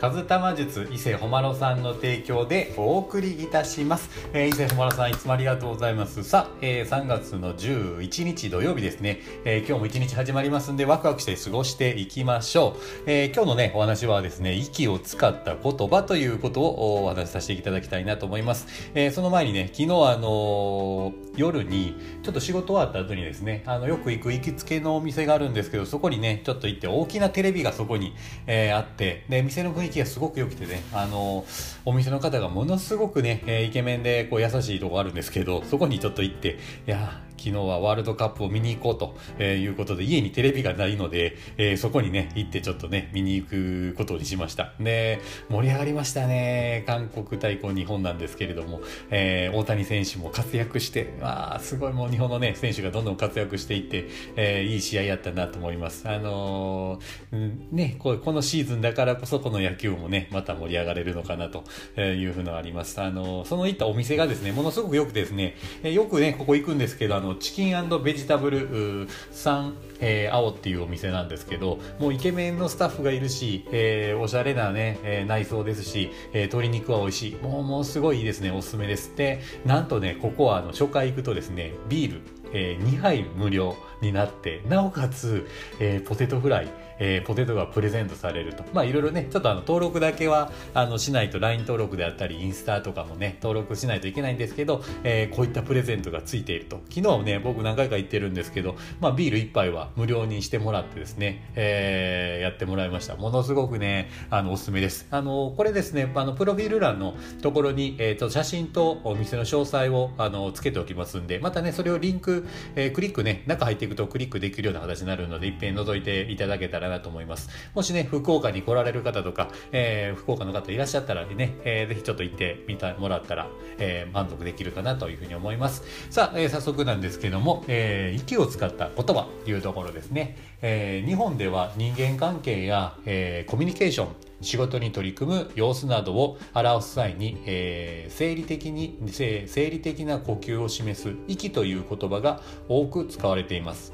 カズタマ術伊勢ほまろさんの提供でお送りいたします。えー、伊勢ほまろさんいつもありがとうございます。さあ、えー、3月の11日土曜日ですね、えー、今日も一日始まりますんでワクワクして過ごしていきましょう。えー、今日のね、お話はですね、息を使った言葉ということをお話しさせていただきたいなと思います。えー、その前にね、昨日あのー夜にちょっと仕事終わった後にですねあのよく行く行きつけのお店があるんですけどそこにねちょっと行って大きなテレビがそこに、えーあってで店の雰囲気がすごく良くてねあのお店の方がものすごくね、えイケメンでこう優しいとこあるんですけどそこにちょっと行っていや昨日はワールドカップを見に行こうとえいうことで家にテレビがないので、えーそこにね行ってちょっとね見に行くことにしました。で盛り上がりましたね。韓国対抗日本なんですけれども、えー大谷選手も活躍してわあすごいもう日本のね選手がどんどん活躍していって、えーいい試合やったなと思います。あのーねここのシーズンだからこそこの野球もねまた盛り上がれるのかなというふうのあります。あのその行ったお店がですねものすごくよくですね、えーよくねここ行くんですけどあのチキンベジタブルさんえー、青っていうお店なんですけどもうイケメンのスタッフがいるし、えーおしゃれなね、えー内装ですし、え鶏肉は美味しい。もうもうすごいいいですね。おすすめです。でなんとねここはあの初回行くとですねビール、えー2杯無料になってなおかつ、えーポテトフライえーポテトがプレゼントされると。まあいろいろね、ちょっとあの登録だけはあのしないと LINE 登録であったり、インスタとかもね、登録しないといけないんですけど、えーこういったプレゼントがついていると。昨日ね、僕何回か行ってるんですけど、まあビール1杯は無料にしてもらってですね、えーやってもらいました。ものすごくね、あの、おすすめです。あの、これですね、あの、プロフィール欄のところに、えっ、と、写真とお店の詳細を、あの、つけておきますんで、またね、それをリンク、えークリックね、中入っていくとクリックできるような形になるので、一遍覗いていただけたらなと思います。もしね、福岡に来られる方とか、えー福岡の方いらっしゃったらね、えーぜひちょっと行ってみてもらったら、えー満足できるかなというふうに思います。さあ、えー早速なんですけども、えー息を使った言葉というところですね。えー日本では人間関係や、えーコミュニケーション、仕事に取り組む様子などを表す際に、えー生理的に生理的な呼吸を示す息という言葉が多く使われています。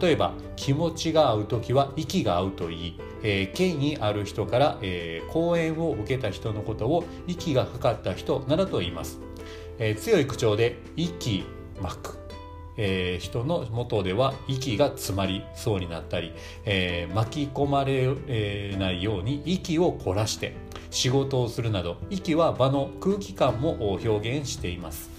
例えば気持ちが合う時は息が合うといい、えー権威ある人から、えー講演を受けた人のことを息がかかった人などと言います、えー強い口調で息巻く。えー人の元では息が詰まりそうになったり、えー巻き込まれないように息を凝らして仕事をするなど息は場の空気感も表現しています。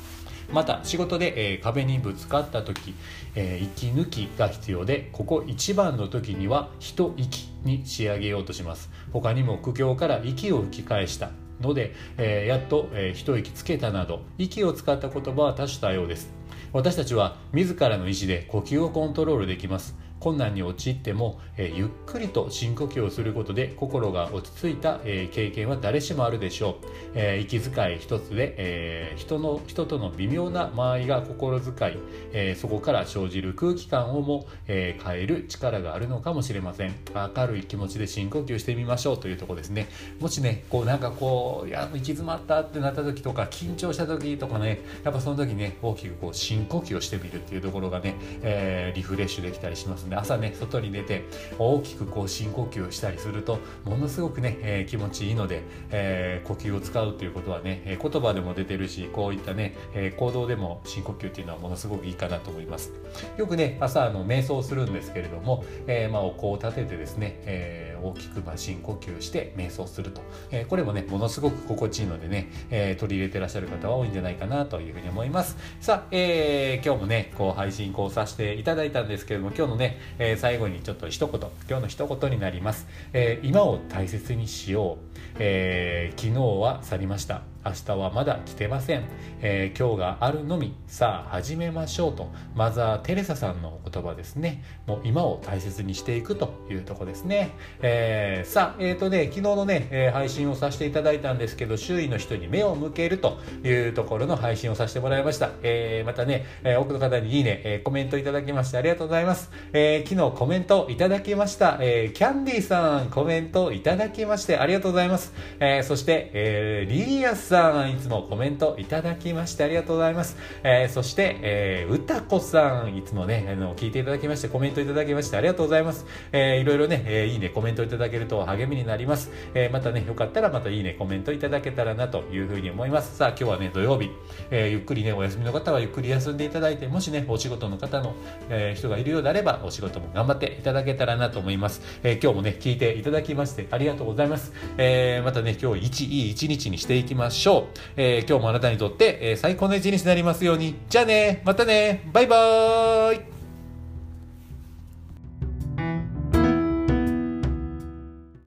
また仕事で、えー壁にぶつかった時、えー息抜きが必要でここ一番の時には一息に仕上げようとします。他にも苦境から息を吹き返した。ので、えーやっと、えー一息つけたなど息を使った言葉は多種多様です。私たちは自らの意思で呼吸をコントロールできます。困難に陥っても、えーゆっくりと深呼吸をすることで心が落ち着いた、えー経験は誰しもあるでしょう、えー息遣い一つで、えー人の人との微妙な間合いが心遣い、えーそこから生じる空気感をも、えー変える力があるのかもしれません。明るい気持ちで深呼吸してみましょうというところですね。もしねこうなんかこういや行き詰まったってなった時とか緊張した時とかねやっぱその時ね大きくこう深呼吸をしてみるっていうところがね、えーリフレッシュできたりしますのね朝ね外に出て大きくこう深呼吸をしたりするとものすごくね、えー気持ちいいので、えー呼吸を使うということはね、え言葉でも出てるしこういったね、えー行動でも深呼吸っていうのはものすごくいいかなと思います。よくね朝あの瞑想するんですけれども、えーまあ、お香を立ててですね、えー大きくまあ深呼吸して瞑想すると、えーこれもねものすごく心地いいのでね、えー取り入れてらっしゃる方は多いんじゃないかなというふうに思います。さあ、えー今日もねこう配信こうさせていただいたんですけども今日のね、え最後にちょっと一言今日の一言になります、え今を大切にしよう、え昨日は去りました。明日はまだ来てません、えー今日があるのみさあ始めましょうとマザー・テレサさんの言葉ですねもう今を大切にしていくというとこですね、えー、さあ、えっ、ー、とね、昨日のね、え、配信をさせていただいたんですけど、周囲の人に目を向けるというところの配信をさせてもらいました。え、またね、え、多くの方にいいね、え、コメントいただきましてありがとうございます。え、昨日コメントいただきました。え、キャンディーさん、コメントいただきましてありがとうございます。え、そして、え、リリアスさん、いつもコメントいただきましてありがとうございます。えー、そして、えー、うたこさん、いつもね、あの、聞いていただきまして、コメントいただきましてありがとうございます。えー、いろいろね、えー、いいね、コメントいただけると励みになります。えー、またね、よかったらまたいいね、コメントいただけたらなというふうに思います。さあ、今日はね、土曜日、えー、ゆっくりね、お休みの方はゆっくり休んでいただいて、もしね、お仕事の方の、えー、人がいるようであれば、お仕事も頑張っていただけたらなと思います。えー、今日もね、聞いていただきましてありがとうございます。えー、またね、今日一いい一日にしていきましょうしょう。えー、今日もあなたにとって、えー、最高の一日になりますように。じゃあね、またね、バイバーイ